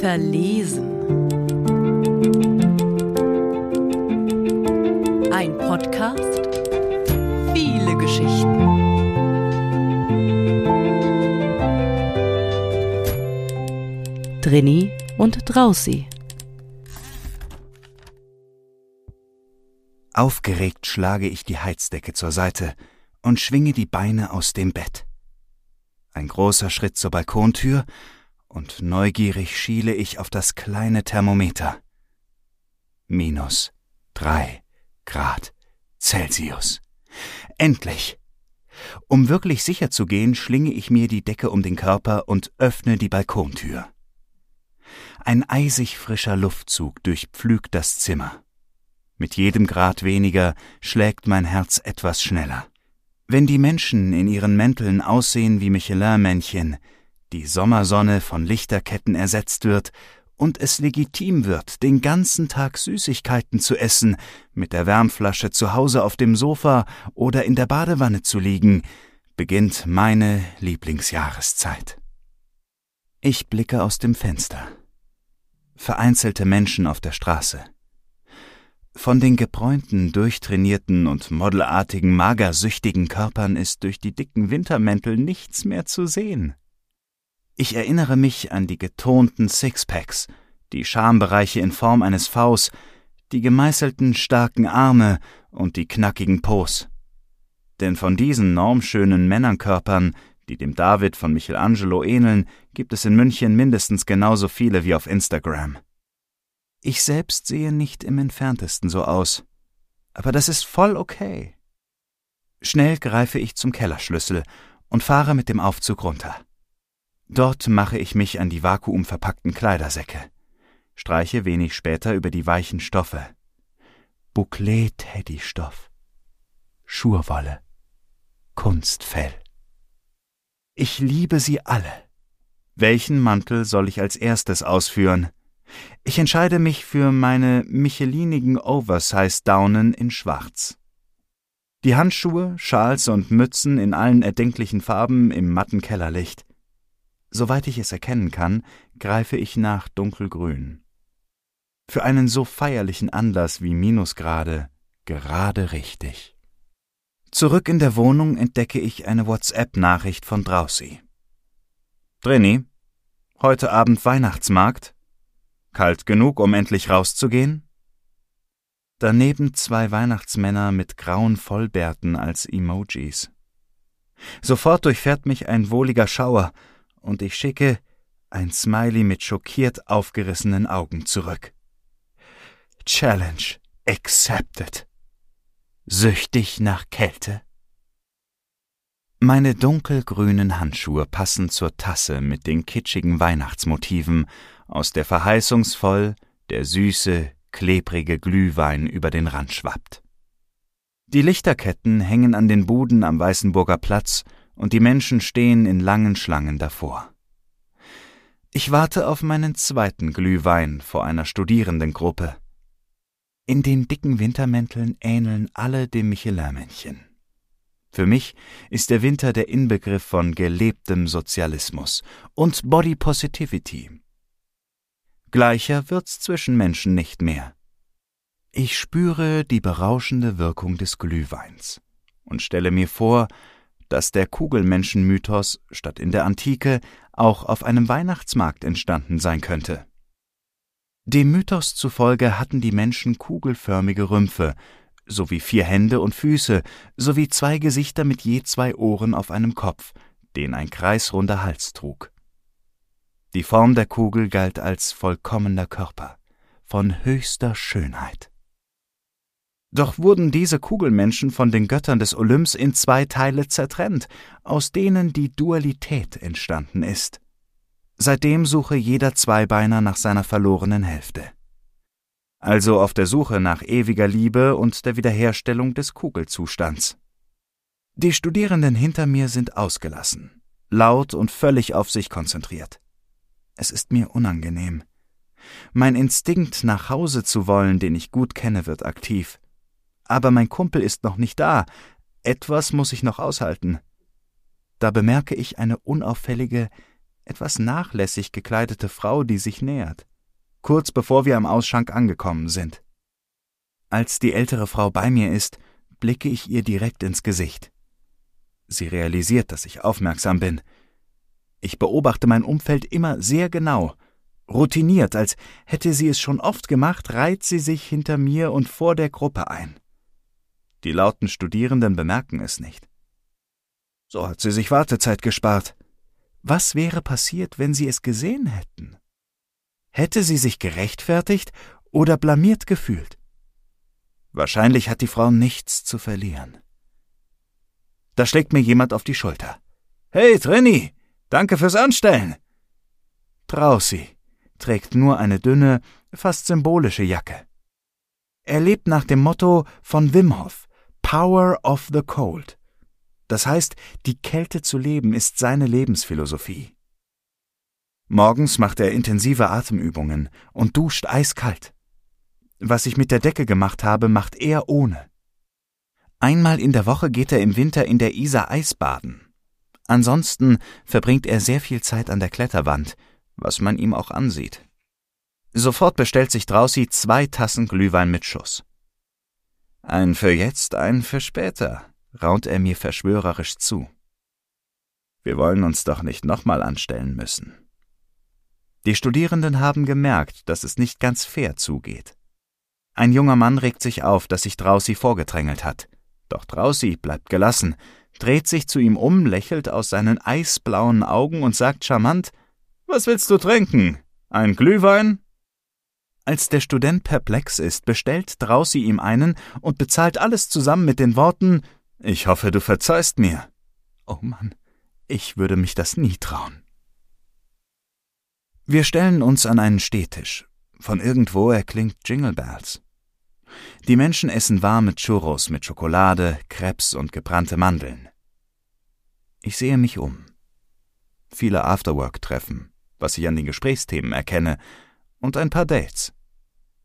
Verlesen. Ein Podcast. Viele Geschichten. Drini und Drausi. Aufgeregt schlage ich die Heizdecke zur Seite und schwinge die Beine aus dem Bett. Ein großer Schritt zur Balkontür und neugierig schiele ich auf das kleine Thermometer. Minus drei Grad Celsius. Endlich! Um wirklich sicher zu gehen, schlinge ich mir die Decke um den Körper und öffne die Balkontür. Ein eisig frischer Luftzug durchpflügt das Zimmer. Mit jedem Grad weniger schlägt mein Herz etwas schneller. Wenn die Menschen in ihren Mänteln aussehen wie Michelin-Männchen, die Sommersonne von Lichterketten ersetzt wird und es legitim wird, den ganzen Tag Süßigkeiten zu essen, mit der Wärmflasche zu Hause auf dem Sofa oder in der Badewanne zu liegen, beginnt meine Lieblingsjahreszeit. Ich blicke aus dem Fenster. Vereinzelte Menschen auf der Straße. Von den gebräunten, durchtrainierten und modelartigen, magersüchtigen Körpern ist durch die dicken Wintermäntel nichts mehr zu sehen. Ich erinnere mich an die getonten Sixpacks, die Schambereiche in Form eines Vs, die gemeißelten starken Arme und die knackigen Pos. Denn von diesen normschönen Männerkörpern, die dem David von Michelangelo ähneln, gibt es in München mindestens genauso viele wie auf Instagram. Ich selbst sehe nicht im entferntesten so aus. Aber das ist voll okay. Schnell greife ich zum Kellerschlüssel und fahre mit dem Aufzug runter. Dort mache ich mich an die vakuumverpackten Kleidersäcke, streiche wenig später über die weichen Stoffe. Bouclé-Teddy-Stoff, Schurwolle, Kunstfell. Ich liebe sie alle. Welchen Mantel soll ich als erstes ausführen? Ich entscheide mich für meine michelinigen Oversize-Daunen in Schwarz. Die Handschuhe, Schals und Mützen in allen erdenklichen Farben im matten Kellerlicht. Soweit ich es erkennen kann, greife ich nach dunkelgrün. Für einen so feierlichen Anlass wie Minusgrade gerade richtig. Zurück in der Wohnung entdecke ich eine WhatsApp-Nachricht von Drausi. Drini, heute Abend Weihnachtsmarkt? Kalt genug, um endlich rauszugehen? Daneben zwei Weihnachtsmänner mit grauen Vollbärten als Emojis. Sofort durchfährt mich ein wohliger Schauer, und ich schicke ein Smiley mit schockiert aufgerissenen Augen zurück. Challenge accepted. Süchtig nach Kälte? Meine dunkelgrünen Handschuhe passen zur Tasse mit den kitschigen Weihnachtsmotiven aus der verheißungsvoll der süße, klebrige Glühwein über den Rand schwappt. Die Lichterketten hängen an den Buden am Weißenburger Platz und die Menschen stehen in langen Schlangen davor. Ich warte auf meinen zweiten Glühwein vor einer Studierendengruppe. In den dicken Wintermänteln ähneln alle dem Michelin-Männchen. Für mich ist der Winter der Inbegriff von gelebtem Sozialismus und Body Positivity. Gleicher wird's zwischen Menschen nicht mehr. Ich spüre die berauschende Wirkung des Glühweins und stelle mir vor, dass der Kugelmenschenmythos statt in der Antike auch auf einem Weihnachtsmarkt entstanden sein könnte. Dem Mythos zufolge hatten die Menschen kugelförmige Rümpfe, sowie vier Hände und Füße, sowie zwei Gesichter mit je zwei Ohren auf einem Kopf, den ein kreisrunder Hals trug. Die Form der Kugel galt als vollkommener Körper, von höchster Schönheit. Doch wurden diese Kugelmenschen von den Göttern des Olymps in zwei Teile zertrennt, aus denen die Dualität entstanden ist. Seitdem suche jeder Zweibeiner nach seiner verlorenen Hälfte. Also auf der Suche nach ewiger Liebe und der Wiederherstellung des Kugelzustands. Die Studierenden hinter mir sind ausgelassen, laut und völlig auf sich konzentriert. Es ist mir unangenehm. Mein Instinkt, nach Hause zu wollen, den ich gut kenne, wird aktiv. Aber mein Kumpel ist noch nicht da. Etwas muss ich noch aushalten. Da bemerke ich eine unauffällige, etwas nachlässig gekleidete Frau, die sich nähert, kurz bevor wir am Ausschank angekommen sind. Als die ältere Frau bei mir ist, blicke ich ihr direkt ins Gesicht. Sie realisiert, dass ich aufmerksam bin. Ich beobachte mein Umfeld immer sehr genau. Routiniert, als hätte sie es schon oft gemacht, reiht sie sich hinter mir und vor der Gruppe ein. Die lauten Studierenden bemerken es nicht. So hat sie sich Wartezeit gespart. Was wäre passiert, wenn sie es gesehen hätten? Hätte sie sich gerechtfertigt oder blamiert gefühlt? Wahrscheinlich hat die Frau nichts zu verlieren. Da schlägt mir jemand auf die Schulter. Hey, Trini, danke fürs Anstellen. Drausi trägt nur eine dünne, fast symbolische Jacke. Er lebt nach dem Motto von Wim Hof, Power of the Cold. Das heißt, die Kälte zu leben ist seine Lebensphilosophie. Morgens macht er intensive Atemübungen und duscht eiskalt. Was ich mit der Decke gemacht habe, macht er ohne. Einmal in der Woche geht er im Winter in der Isar Eisbaden. Ansonsten verbringt er sehr viel Zeit an der Kletterwand, was man ihm auch ansieht. Sofort bestellt sich Drausi zwei Tassen Glühwein mit Schuss. Ein für jetzt, ein für später, raunt er mir verschwörerisch zu. Wir wollen uns doch nicht nochmal anstellen müssen. Die Studierenden haben gemerkt, dass es nicht ganz fair zugeht. Ein junger Mann regt sich auf, dass sich Drausi vorgedrängelt hat. Doch Drausi bleibt gelassen, dreht sich zu ihm um, lächelt aus seinen eisblauen Augen und sagt charmant: Was willst du trinken? Ein Glühwein? Als der Student perplex ist, bestellt Drausi ihm einen und bezahlt alles zusammen mit den Worten: Ich hoffe, du verzeihst mir. Oh Mann, ich würde mich das nie trauen. Wir stellen uns an einen Stehtisch. Von irgendwo erklingt Jingle Bells. Die Menschen essen warme Churros mit Schokolade, Krebs und gebrannte Mandeln. Ich sehe mich um. Viele Afterwork-Treffen, was ich an den Gesprächsthemen erkenne, und ein paar Dates.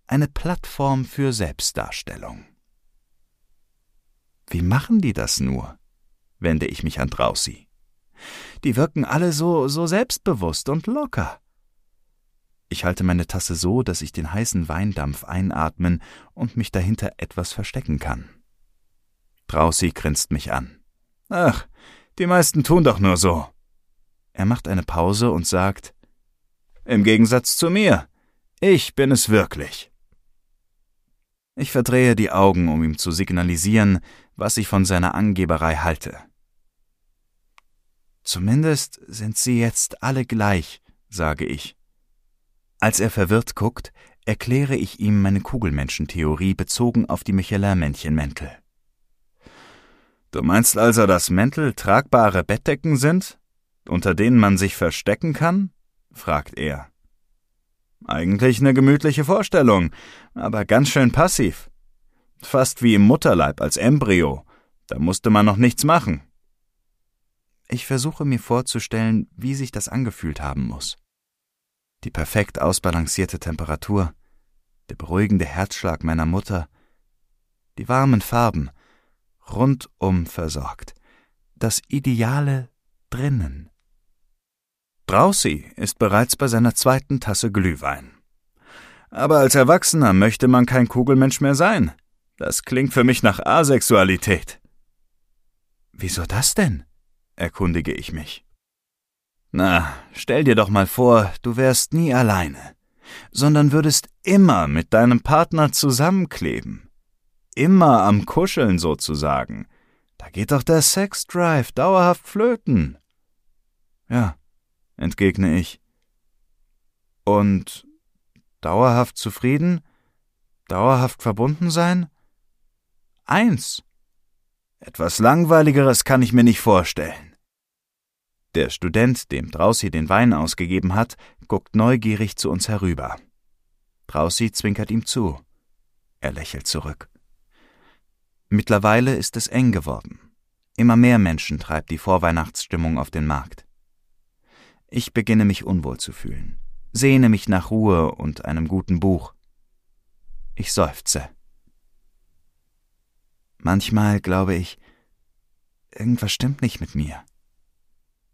Eine Plattform für Selbstdarstellung. Wie machen die das nur? wende ich mich an Drausi. Die wirken alle so, so selbstbewusst und locker. Ich halte meine Tasse so, dass ich den heißen Weindampf einatmen und mich dahinter etwas verstecken kann. Drausi grinst mich an. Ach, die meisten tun doch nur so. Er macht eine Pause und sagt Im Gegensatz zu mir, ich bin es wirklich. Ich verdrehe die Augen, um ihm zu signalisieren, was ich von seiner Angeberei halte. Zumindest sind sie jetzt alle gleich, sage ich. Als er verwirrt guckt, erkläre ich ihm meine Kugelmenschentheorie bezogen auf die Michelin-Männchenmäntel. Du meinst also, dass Mäntel tragbare Bettdecken sind, unter denen man sich verstecken kann? fragt er. Eigentlich eine gemütliche Vorstellung, aber ganz schön passiv. Fast wie im Mutterleib als Embryo, da musste man noch nichts machen. Ich versuche mir vorzustellen, wie sich das angefühlt haben muss die perfekt ausbalancierte Temperatur, der beruhigende Herzschlag meiner Mutter, die warmen Farben, rundum versorgt, das Ideale drinnen. Drausi ist bereits bei seiner zweiten Tasse Glühwein. Aber als Erwachsener möchte man kein Kugelmensch mehr sein. Das klingt für mich nach Asexualität. Wieso das denn? erkundige ich mich. Na, stell dir doch mal vor, du wärst nie alleine, sondern würdest immer mit deinem Partner zusammenkleben. Immer am Kuscheln sozusagen. Da geht doch der Sexdrive dauerhaft flöten. Ja, entgegne ich. Und dauerhaft zufrieden? Dauerhaft verbunden sein? Eins. Etwas Langweiligeres kann ich mir nicht vorstellen. Der Student, dem Drausi den Wein ausgegeben hat, guckt neugierig zu uns herüber. Drausi zwinkert ihm zu. Er lächelt zurück. Mittlerweile ist es eng geworden. Immer mehr Menschen treibt die Vorweihnachtsstimmung auf den Markt. Ich beginne mich unwohl zu fühlen, sehne mich nach Ruhe und einem guten Buch. Ich seufze. Manchmal glaube ich, irgendwas stimmt nicht mit mir.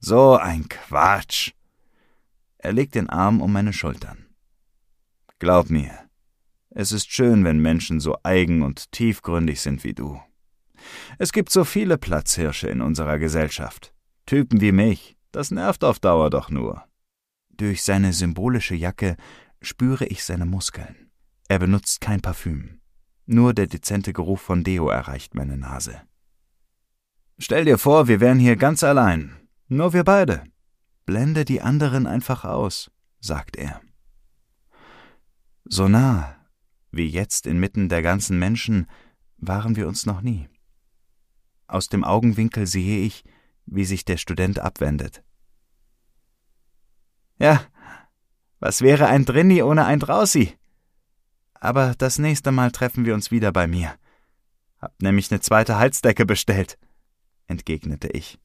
So ein Quatsch. Er legt den Arm um meine Schultern. Glaub mir, es ist schön, wenn Menschen so eigen und tiefgründig sind wie du. Es gibt so viele Platzhirsche in unserer Gesellschaft. Typen wie mich, das nervt auf Dauer doch nur. Durch seine symbolische Jacke spüre ich seine Muskeln. Er benutzt kein Parfüm. Nur der dezente Geruch von Deo erreicht meine Nase. Stell dir vor, wir wären hier ganz allein. Nur wir beide. Blende die anderen einfach aus, sagt er. So nah, wie jetzt inmitten der ganzen Menschen, waren wir uns noch nie. Aus dem Augenwinkel sehe ich, wie sich der Student abwendet. Ja, was wäre ein Drinni ohne ein Drausi? Aber das nächste Mal treffen wir uns wieder bei mir. Hab nämlich eine zweite Heizdecke bestellt, entgegnete ich.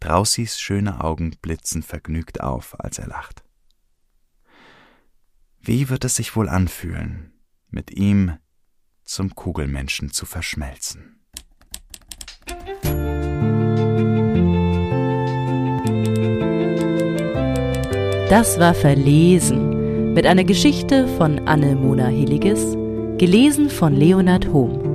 Draußis schöne Augen blitzen vergnügt auf, als er lacht. Wie wird es sich wohl anfühlen, mit ihm zum Kugelmenschen zu verschmelzen? Das war Verlesen mit einer Geschichte von Anne Mona Hilliges, gelesen von Leonard Hohm.